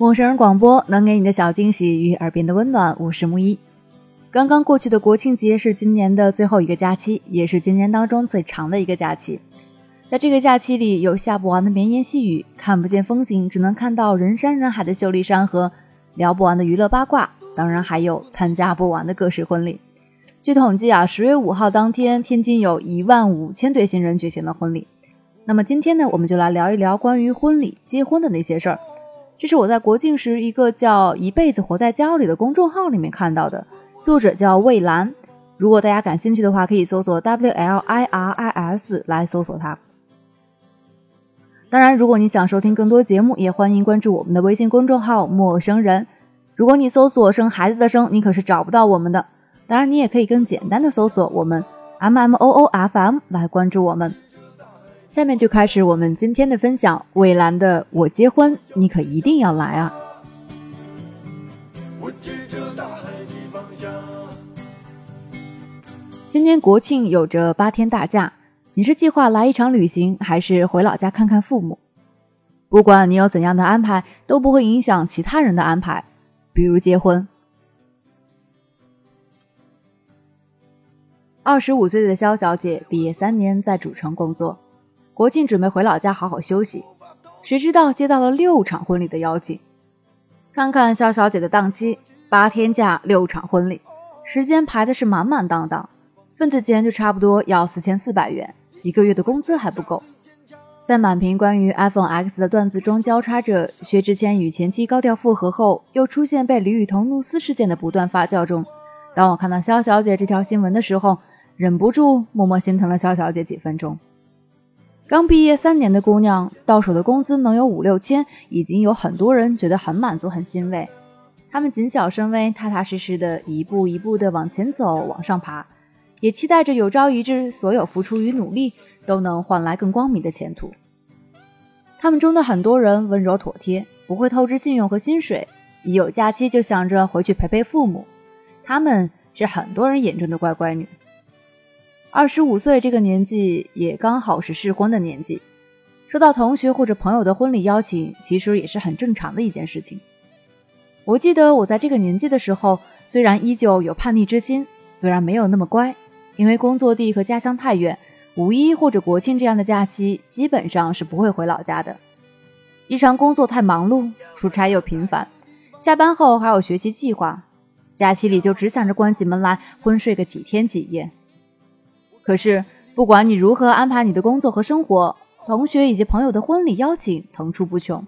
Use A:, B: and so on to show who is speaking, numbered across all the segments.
A: 陌生人广播能给你的小惊喜与耳边的温暖，我是木一。刚刚过去的国庆节是今年的最后一个假期，也是今年当中最长的一个假期。在这个假期里，有下不完的绵言细语，看不见风景，只能看到人山人海的秀丽山河，聊不完的娱乐八卦，当然还有参加不完的各式婚礼。据统计啊，十月五号当天，天津有一万五千对新人举行了婚礼。那么今天呢，我们就来聊一聊关于婚礼、结婚的那些事儿。这是我在国庆时一个叫“一辈子活在家里”的公众号里面看到的。作者叫魏兰，如果大家感兴趣的话，可以搜索 W L I R I S 来搜索它。当然，如果你想收听更多节目，也欢迎关注我们的微信公众号“陌生人”。如果你搜索“生孩子的生”，你可是找不到我们的。当然，你也可以更简单的搜索我们 M M O O F M 来关注我们。下面就开始我们今天的分享。魏兰的“我结婚，你可一定要来啊！”今年国庆有着八天大假，你是计划来一场旅行，还是回老家看看父母？不管你有怎样的安排，都不会影响其他人的安排，比如结婚。二十五岁的肖小姐毕业三年，在主城工作，国庆准备回老家好好休息，谁知道接到了六场婚礼的邀请。看看肖小姐的档期，八天假，六场婚礼，时间排的是满满当当。份子钱就差不多要四千四百元，一个月的工资还不够。在满屏关于 iPhone X 的段子中，交叉着薛之谦与前妻高调复合后，又出现被李雨桐怒撕事件的不断发酵中。当我看到肖小姐这条新闻的时候，忍不住默默心疼了肖小姐几分钟。刚毕业三年的姑娘，到手的工资能有五六千，已经有很多人觉得很满足、很欣慰。他们谨小慎微、踏踏实实的一步一步的往前走、往上爬。也期待着有朝一日，所有付出与努力都能换来更光明的前途。他们中的很多人温柔妥帖，不会透支信用和薪水，一有假期就想着回去陪陪父母。他们是很多人眼中的乖乖女。二十五岁这个年纪，也刚好是适婚的年纪，收到同学或者朋友的婚礼邀请，其实也是很正常的一件事情。我记得我在这个年纪的时候，虽然依旧有叛逆之心，虽然没有那么乖。因为工作地和家乡太远，五一或者国庆这样的假期基本上是不会回老家的。日常工作太忙碌，出差又频繁，下班后还有学习计划，假期里就只想着关起门来昏睡个几天几夜。可是不管你如何安排你的工作和生活，同学以及朋友的婚礼邀请层出不穷。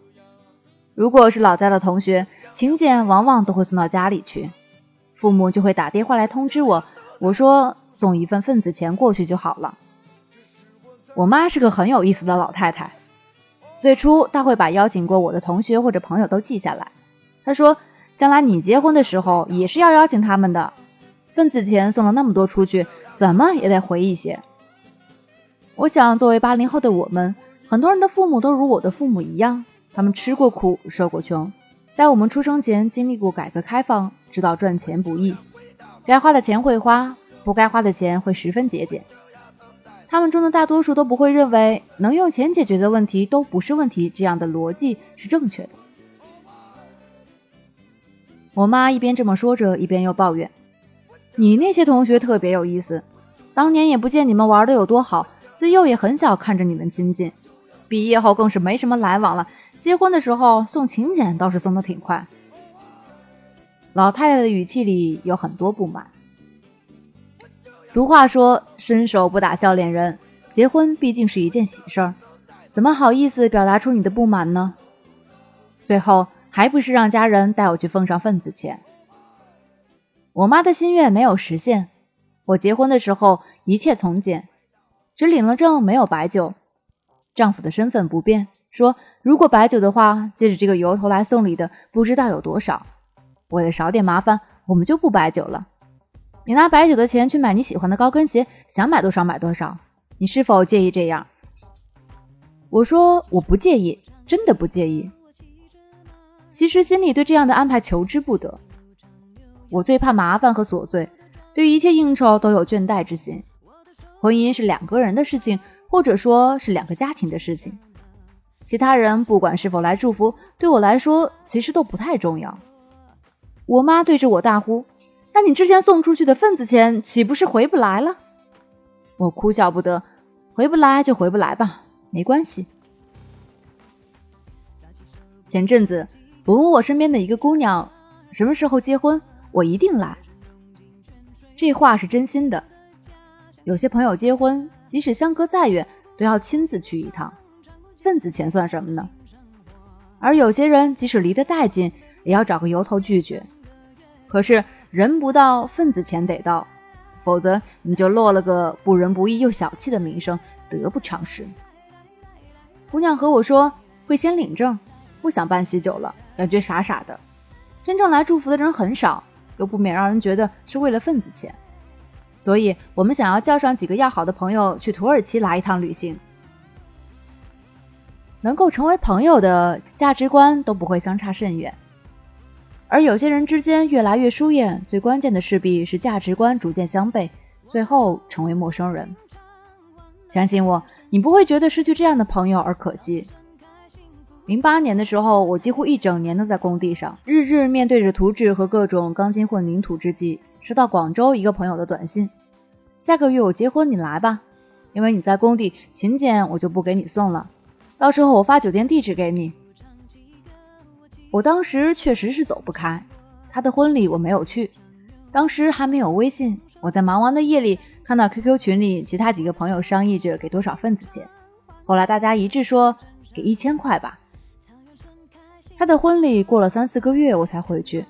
A: 如果是老家的同学，请柬往往都会送到家里去，父母就会打电话来通知我，我说。送一份份子钱过去就好了。我妈是个很有意思的老太太。最初，她会把邀请过我的同学或者朋友都记下来。她说：“将来你结婚的时候也是要邀请他们的。份子钱送了那么多出去，怎么也得回一些。”我想，作为八零后的我们，很多人的父母都如我的父母一样，他们吃过苦，受过穷，在我们出生前经历过改革开放，知道赚钱不易，该花的钱会花。不该花的钱会十分节俭，他们中的大多数都不会认为能用钱解决的问题都不是问题，这样的逻辑是正确的。我妈一边这么说着，一边又抱怨：“你那些同学特别有意思，当年也不见你们玩的有多好，自幼也很小看着你们亲近，毕业后更是没什么来往了，结婚的时候送请柬倒是送的挺快。”老太太的语气里有很多不满。俗话说：“伸手不打笑脸人。”结婚毕竟是一件喜事儿，怎么好意思表达出你的不满呢？最后还不是让家人带我去奉上份子钱。我妈的心愿没有实现，我结婚的时候一切从简，只领了证没有摆酒。丈夫的身份不变，说如果摆酒的话，借着这个由头来送礼的不知道有多少。为了少点麻烦，我们就不摆酒了。你拿白酒的钱去买你喜欢的高跟鞋，想买多少买多少。你是否介意这样？我说我不介意，真的不介意。其实心里对这样的安排求之不得。我最怕麻烦和琐碎，对于一切应酬都有倦怠之心。婚姻是两个人的事情，或者说是两个家庭的事情。其他人不管是否来祝福，对我来说其实都不太重要。我妈对着我大呼：“那你之前送出去的份子钱岂不是回不来了？”我哭笑不得：“回不来就回不来吧，没关系。”前阵子我问我身边的一个姑娘：“什么时候结婚？我一定来。”这话是真心的。有些朋友结婚，即使相隔再远，都要亲自去一趟。份子钱算什么呢？而有些人即使离得再近，也要找个由头拒绝。可是人不到，份子钱得到，否则你就落了个不仁不义又小气的名声，得不偿失。姑娘和我说会先领证，不想办喜酒了，感觉傻傻的。真正来祝福的人很少，又不免让人觉得是为了份子钱。所以我们想要叫上几个要好的朋友去土耳其来一趟旅行。能够成为朋友的价值观都不会相差甚远，而有些人之间越来越疏远，最关键的势必是价值观逐渐相悖，最后成为陌生人。相信我，你不会觉得失去这样的朋友而可惜。零八年的时候，我几乎一整年都在工地上，日日面对着图纸和各种钢筋混凝土之际，收到广州一个朋友的短信：“下个月我结婚，你来吧，因为你在工地，请柬我就不给你送了。”到时候我发酒店地址给你。我当时确实是走不开，他的婚礼我没有去。当时还没有微信，我在忙完的夜里看到 QQ 群里其他几个朋友商议着给多少份子钱，后来大家一致说给一千块吧。他的婚礼过了三四个月我才回去，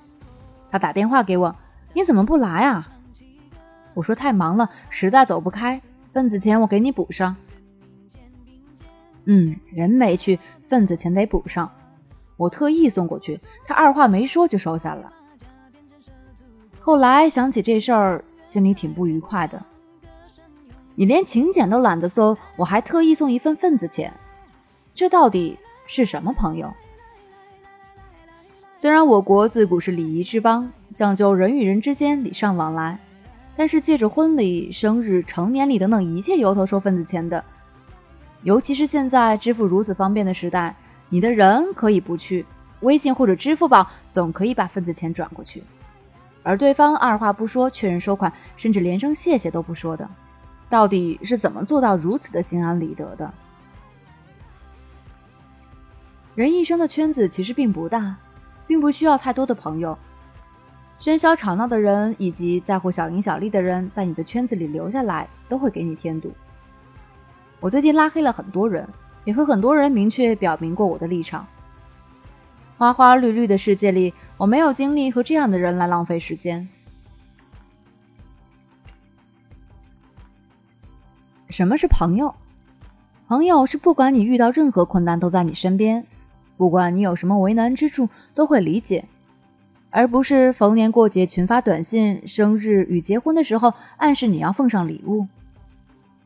A: 他打电话给我，你怎么不来啊？我说太忙了，实在走不开，份子钱我给你补上。嗯，人没去，份子钱得补上。我特意送过去，他二话没说就收下了。后来想起这事儿，心里挺不愉快的。你连请柬都懒得送，我还特意送一份份子钱，这到底是什么朋友？虽然我国自古是礼仪之邦，讲究人与人之间礼尚往来，但是借着婚礼、生日、成年礼等等一切由头收份子钱的。尤其是现在支付如此方便的时代，你的人可以不去，微信或者支付宝总可以把份子钱转过去，而对方二话不说确认收款，甚至连声谢谢都不说的，到底是怎么做到如此的心安理得的？人一生的圈子其实并不大，并不需要太多的朋友，喧嚣吵闹的人以及在乎小赢小利的人，在你的圈子里留下来，都会给你添堵。我最近拉黑了很多人，也和很多人明确表明过我的立场。花花绿绿的世界里，我没有精力和这样的人来浪费时间。什么是朋友？朋友是不管你遇到任何困难都在你身边，不管你有什么为难之处都会理解，而不是逢年过节群发短信，生日与结婚的时候暗示你要奉上礼物。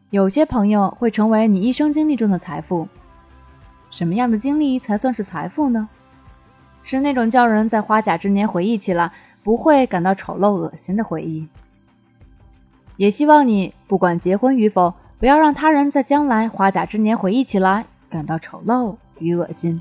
A: 有些朋友会成为你一生经历中的财富。什么样的经历才算是财富呢？是那种叫人在花甲之年回忆起了不会感到丑陋恶心的回忆。也希望你不管结婚与否，不要让他人在将来花甲之年回忆起来感到丑陋与恶心。